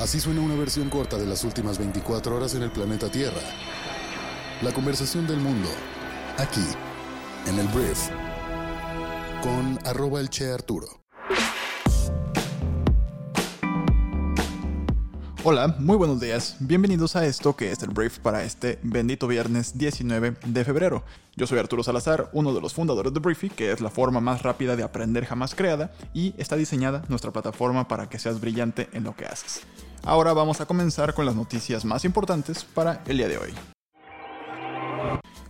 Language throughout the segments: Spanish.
Así suena una versión corta de las últimas 24 horas en el planeta Tierra. La conversación del mundo, aquí, en el Brief, con arroba el Che Arturo. Hola, muy buenos días. Bienvenidos a esto que es el brief para este bendito viernes 19 de febrero. Yo soy Arturo Salazar, uno de los fundadores de Briefy, que es la forma más rápida de aprender jamás creada y está diseñada nuestra plataforma para que seas brillante en lo que haces. Ahora vamos a comenzar con las noticias más importantes para el día de hoy.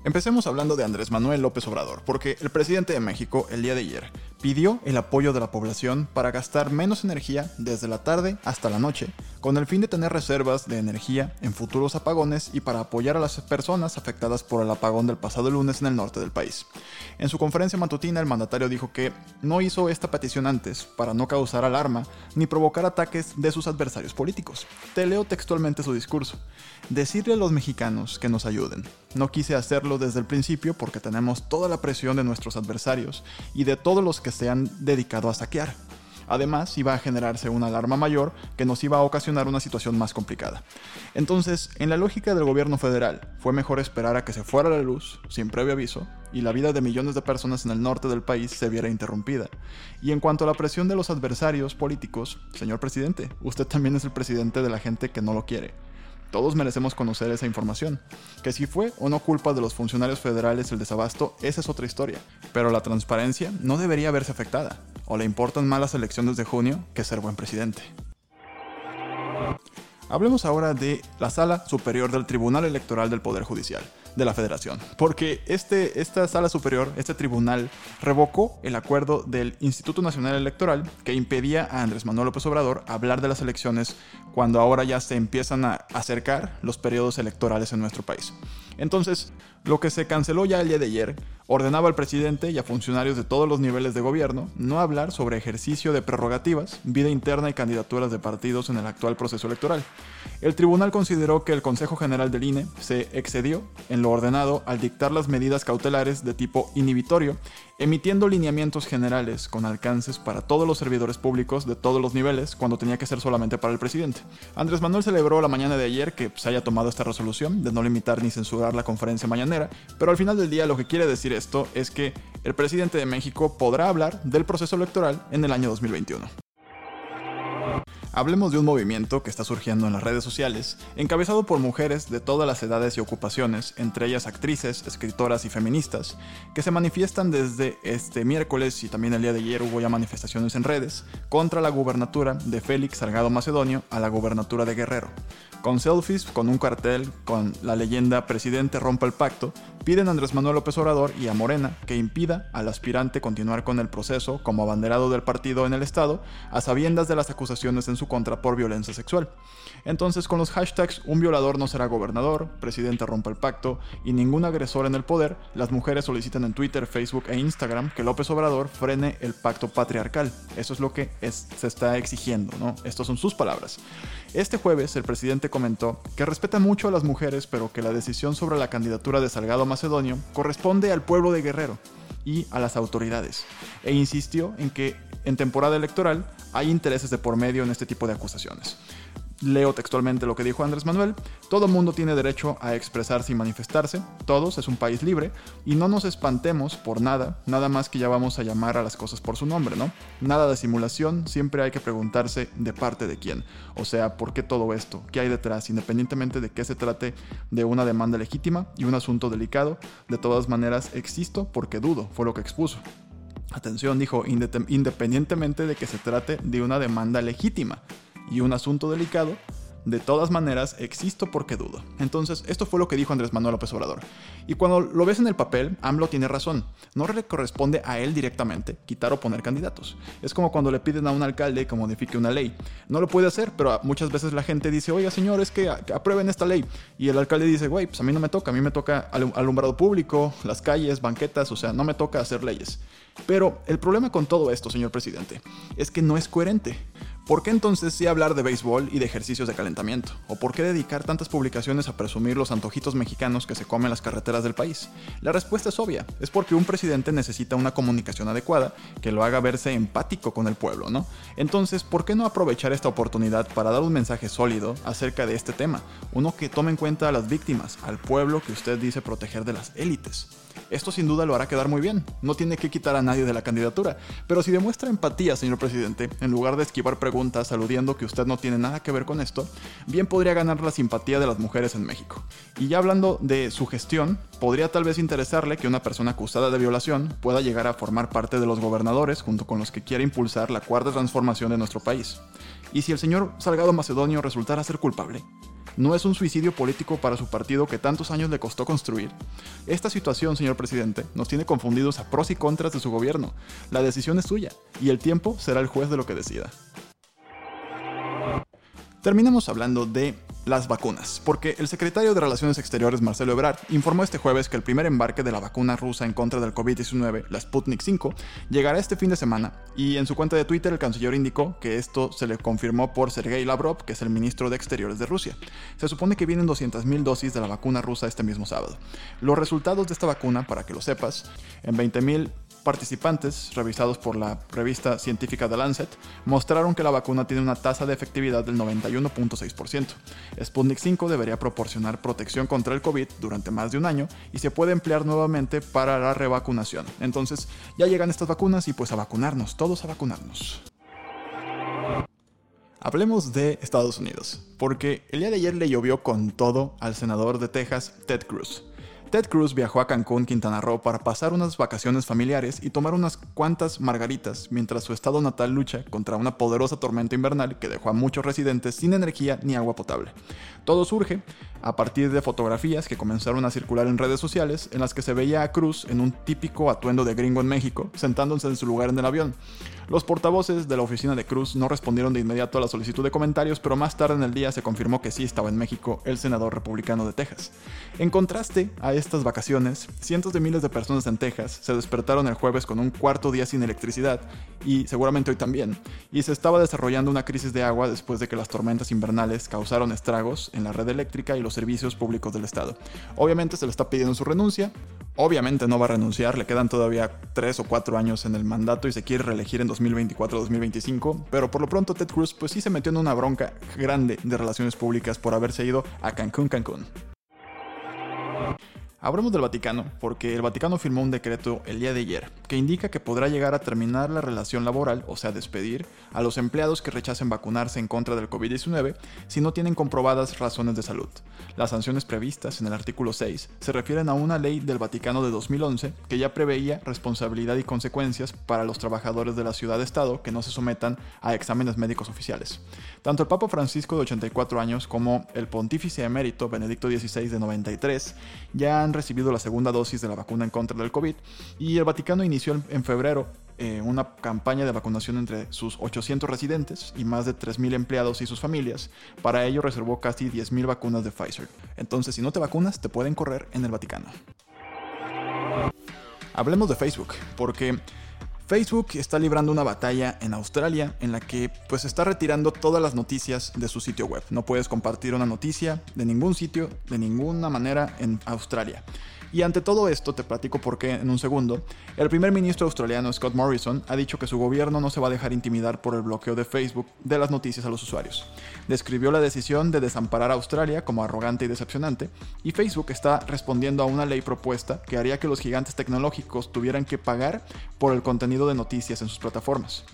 Empecemos hablando de Andrés Manuel López Obrador, porque el presidente de México el día de ayer pidió el apoyo de la población para gastar menos energía desde la tarde hasta la noche, con el fin de tener reservas de energía en futuros apagones y para apoyar a las personas afectadas por el apagón del pasado lunes en el norte del país. En su conferencia matutina el mandatario dijo que no hizo esta petición antes para no causar alarma ni provocar ataques de sus adversarios políticos. Te leo textualmente su discurso. Decirle a los mexicanos que nos ayuden. No quise hacerlo desde el principio porque tenemos toda la presión de nuestros adversarios y de todos los que se han dedicado a saquear. Además, iba a generarse una alarma mayor que nos iba a ocasionar una situación más complicada. Entonces, en la lógica del gobierno federal, fue mejor esperar a que se fuera la luz, sin previo aviso, y la vida de millones de personas en el norte del país se viera interrumpida. Y en cuanto a la presión de los adversarios políticos, señor presidente, usted también es el presidente de la gente que no lo quiere. Todos merecemos conocer esa información. Que si fue o no culpa de los funcionarios federales el desabasto, esa es otra historia. Pero la transparencia no debería verse afectada. O le importan más las elecciones de junio que ser buen presidente. Hablemos ahora de la Sala Superior del Tribunal Electoral del Poder Judicial de la Federación. Porque este, esta sala superior, este tribunal, revocó el acuerdo del Instituto Nacional Electoral que impedía a Andrés Manuel López Obrador hablar de las elecciones cuando ahora ya se empiezan a acercar los periodos electorales en nuestro país. Entonces, lo que se canceló ya el día de ayer ordenaba al presidente y a funcionarios de todos los niveles de gobierno no hablar sobre ejercicio de prerrogativas, vida interna y candidaturas de partidos en el actual proceso electoral. El tribunal consideró que el Consejo General del INE se excedió en lo ordenado al dictar las medidas cautelares de tipo inhibitorio, emitiendo lineamientos generales con alcances para todos los servidores públicos de todos los niveles cuando tenía que ser solamente para el presidente. Andrés Manuel celebró la mañana de ayer que se haya tomado esta resolución de no limitar ni censurar la conferencia mañanera, pero al final del día lo que quiere decir esto es que el presidente de México podrá hablar del proceso electoral en el año 2021. Hablemos de un movimiento que está surgiendo en las redes sociales, encabezado por mujeres de todas las edades y ocupaciones, entre ellas actrices, escritoras y feministas, que se manifiestan desde este miércoles y también el día de ayer hubo ya manifestaciones en redes contra la gubernatura de Félix Salgado Macedonio a la gubernatura de Guerrero. Con selfies, con un cartel, con la leyenda Presidente rompa el pacto, piden a Andrés Manuel López Obrador y a Morena que impida al aspirante continuar con el proceso como abanderado del partido en el Estado, a sabiendas de las acusaciones en su contra por violencia sexual. Entonces, con los hashtags Un violador no será gobernador, Presidente rompa el pacto y ningún agresor en el poder, las mujeres solicitan en Twitter, Facebook e Instagram que López Obrador frene el pacto patriarcal. Eso es lo que se está exigiendo, ¿no? Estas son sus palabras. Este jueves, el presidente comentó que respeta mucho a las mujeres, pero que la decisión sobre la candidatura de Salgado Macedonio corresponde al pueblo de Guerrero y a las autoridades, e insistió en que en temporada electoral hay intereses de por medio en este tipo de acusaciones. Leo textualmente lo que dijo Andrés Manuel, todo mundo tiene derecho a expresarse y manifestarse, todos, es un país libre, y no nos espantemos por nada, nada más que ya vamos a llamar a las cosas por su nombre, ¿no? Nada de simulación, siempre hay que preguntarse de parte de quién, o sea, ¿por qué todo esto? ¿Qué hay detrás? Independientemente de que se trate de una demanda legítima y un asunto delicado, de todas maneras existo porque dudo, fue lo que expuso. Atención, dijo, independientemente de que se trate de una demanda legítima y un asunto delicado, de todas maneras, existo porque dudo. Entonces, esto fue lo que dijo Andrés Manuel López Obrador. Y cuando lo ves en el papel, AMLO tiene razón. No le corresponde a él directamente quitar o poner candidatos. Es como cuando le piden a un alcalde que modifique una ley. No lo puede hacer, pero muchas veces la gente dice, oiga señor, es que aprueben esta ley. Y el alcalde dice, güey, pues a mí no me toca, a mí me toca alumbrado público, las calles, banquetas, o sea, no me toca hacer leyes. Pero el problema con todo esto, señor presidente, es que no es coherente ¿Por qué entonces sí hablar de béisbol y de ejercicios de calentamiento? ¿O por qué dedicar tantas publicaciones a presumir los antojitos mexicanos que se comen en las carreteras del país? La respuesta es obvia, es porque un presidente necesita una comunicación adecuada que lo haga verse empático con el pueblo, ¿no? Entonces, ¿por qué no aprovechar esta oportunidad para dar un mensaje sólido acerca de este tema? Uno que tome en cuenta a las víctimas, al pueblo que usted dice proteger de las élites. Esto sin duda lo hará quedar muy bien, no tiene que quitar a nadie de la candidatura, pero si demuestra empatía, señor presidente, en lugar de esquivar preguntas aludiendo que usted no tiene nada que ver con esto, bien podría ganar la simpatía de las mujeres en México. Y ya hablando de su gestión, podría tal vez interesarle que una persona acusada de violación pueda llegar a formar parte de los gobernadores junto con los que quiere impulsar la cuarta transformación de nuestro país. Y si el señor Salgado Macedonio resultara ser culpable, no es un suicidio político para su partido que tantos años le costó construir. Esta situación, señor presidente, nos tiene confundidos a pros y contras de su gobierno. La decisión es suya, y el tiempo será el juez de lo que decida. Terminamos hablando de las vacunas, porque el secretario de Relaciones Exteriores Marcelo Ebrard informó este jueves que el primer embarque de la vacuna rusa en contra del COVID-19, la Sputnik 5, llegará este fin de semana y en su cuenta de Twitter el canciller indicó que esto se le confirmó por Sergei Lavrov, que es el ministro de Exteriores de Rusia. Se supone que vienen 200.000 dosis de la vacuna rusa este mismo sábado. Los resultados de esta vacuna, para que lo sepas, en 20.000 participantes, revisados por la revista científica The Lancet, mostraron que la vacuna tiene una tasa de efectividad del 91.6%. Sputnik 5 debería proporcionar protección contra el COVID durante más de un año y se puede emplear nuevamente para la revacunación. Entonces, ya llegan estas vacunas y pues a vacunarnos, todos a vacunarnos. Hablemos de Estados Unidos, porque el día de ayer le llovió con todo al senador de Texas, Ted Cruz. Ted Cruz viajó a Cancún, Quintana Roo, para pasar unas vacaciones familiares y tomar unas cuantas margaritas mientras su estado natal lucha contra una poderosa tormenta invernal que dejó a muchos residentes sin energía ni agua potable. Todo surge a partir de fotografías que comenzaron a circular en redes sociales en las que se veía a Cruz en un típico atuendo de gringo en México, sentándose en su lugar en el avión. Los portavoces de la oficina de Cruz no respondieron de inmediato a la solicitud de comentarios, pero más tarde en el día se confirmó que sí estaba en México el senador republicano de Texas. En contraste a estas vacaciones, cientos de miles de personas en Texas se despertaron el jueves con un cuarto día sin electricidad, y seguramente hoy también, y se estaba desarrollando una crisis de agua después de que las tormentas invernales causaron estragos en la red eléctrica y los servicios públicos del Estado. Obviamente se le está pidiendo su renuncia, obviamente no va a renunciar, le quedan todavía 3 o 4 años en el mandato y se quiere reelegir en 2024-2025, pero por lo pronto Ted Cruz pues sí se metió en una bronca grande de relaciones públicas por haberse ido a Cancún, Cancún. Hablamos del Vaticano porque el Vaticano firmó un decreto el día de ayer que indica que podrá llegar a terminar la relación laboral, o sea, despedir a los empleados que rechacen vacunarse en contra del COVID-19 si no tienen comprobadas razones de salud. Las sanciones previstas en el artículo 6 se refieren a una ley del Vaticano de 2011 que ya preveía responsabilidad y consecuencias para los trabajadores de la ciudad-estado que no se sometan a exámenes médicos oficiales. Tanto el Papa Francisco de 84 años como el pontífice emérito Benedicto XVI de 93 ya han recibido la segunda dosis de la vacuna en contra del COVID y el Vaticano inició en febrero eh, una campaña de vacunación entre sus 800 residentes y más de 3.000 empleados y sus familias. Para ello reservó casi 10.000 vacunas de Pfizer. Entonces, si no te vacunas, te pueden correr en el Vaticano. Hablemos de Facebook, porque Facebook está librando una batalla en Australia en la que pues está retirando todas las noticias de su sitio web. No puedes compartir una noticia de ningún sitio, de ninguna manera en Australia. Y ante todo esto, te platico por qué en un segundo, el primer ministro australiano Scott Morrison ha dicho que su gobierno no se va a dejar intimidar por el bloqueo de Facebook de las noticias a los usuarios. Describió la decisión de desamparar a Australia como arrogante y decepcionante, y Facebook está respondiendo a una ley propuesta que haría que los gigantes tecnológicos tuvieran que pagar por el contenido de noticias en sus plataformas.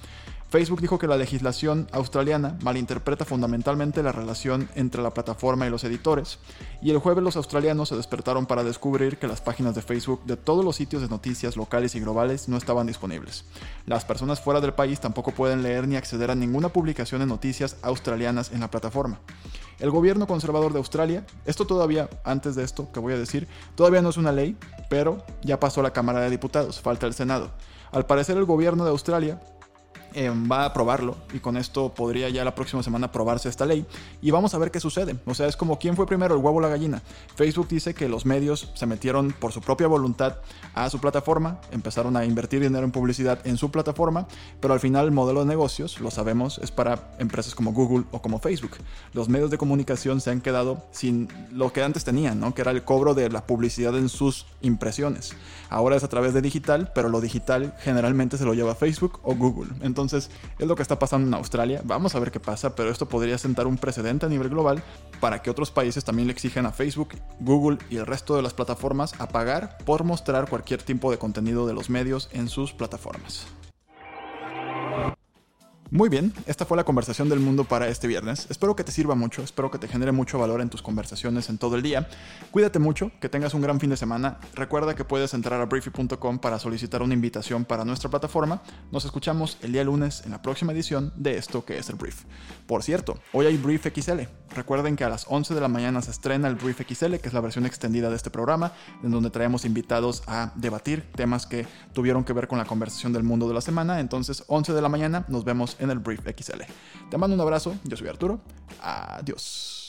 Facebook dijo que la legislación australiana malinterpreta fundamentalmente la relación entre la plataforma y los editores, y el jueves los australianos se despertaron para descubrir que las páginas de Facebook de todos los sitios de noticias locales y globales no estaban disponibles. Las personas fuera del país tampoco pueden leer ni acceder a ninguna publicación de noticias australianas en la plataforma. El gobierno conservador de Australia, esto todavía, antes de esto que voy a decir, todavía no es una ley, pero ya pasó la Cámara de Diputados, falta el Senado. Al parecer el gobierno de Australia eh, va a aprobarlo y con esto podría ya la próxima semana aprobarse esta ley y vamos a ver qué sucede. O sea, es como quién fue primero, el huevo o la gallina. Facebook dice que los medios se metieron por su propia voluntad a su plataforma, empezaron a invertir dinero en publicidad en su plataforma, pero al final el modelo de negocios, lo sabemos, es para empresas como Google o como Facebook. Los medios de comunicación se han quedado sin lo que antes tenían, ¿no? que era el cobro de la publicidad en sus impresiones. Ahora es a través de digital, pero lo digital generalmente se lo lleva Facebook o Google. Entonces, es lo que está pasando en Australia. Vamos a ver qué pasa, pero esto podría sentar un precedente a nivel global para que otros países también le exijan a Facebook, Google y el resto de las plataformas a pagar por mostrar cualquier tipo de contenido de los medios en sus plataformas. Muy bien, esta fue la conversación del mundo para este viernes. Espero que te sirva mucho, espero que te genere mucho valor en tus conversaciones en todo el día. Cuídate mucho, que tengas un gran fin de semana. Recuerda que puedes entrar a briefy.com para solicitar una invitación para nuestra plataforma. Nos escuchamos el día lunes en la próxima edición de esto que es el Brief. Por cierto, hoy hay Brief XL. Recuerden que a las 11 de la mañana se estrena el Brief XL, que es la versión extendida de este programa, en donde traemos invitados a debatir temas que tuvieron que ver con la conversación del mundo de la semana. Entonces, 11 de la mañana, nos vemos en el Brief XL. Te mando un abrazo, yo soy Arturo. Adiós.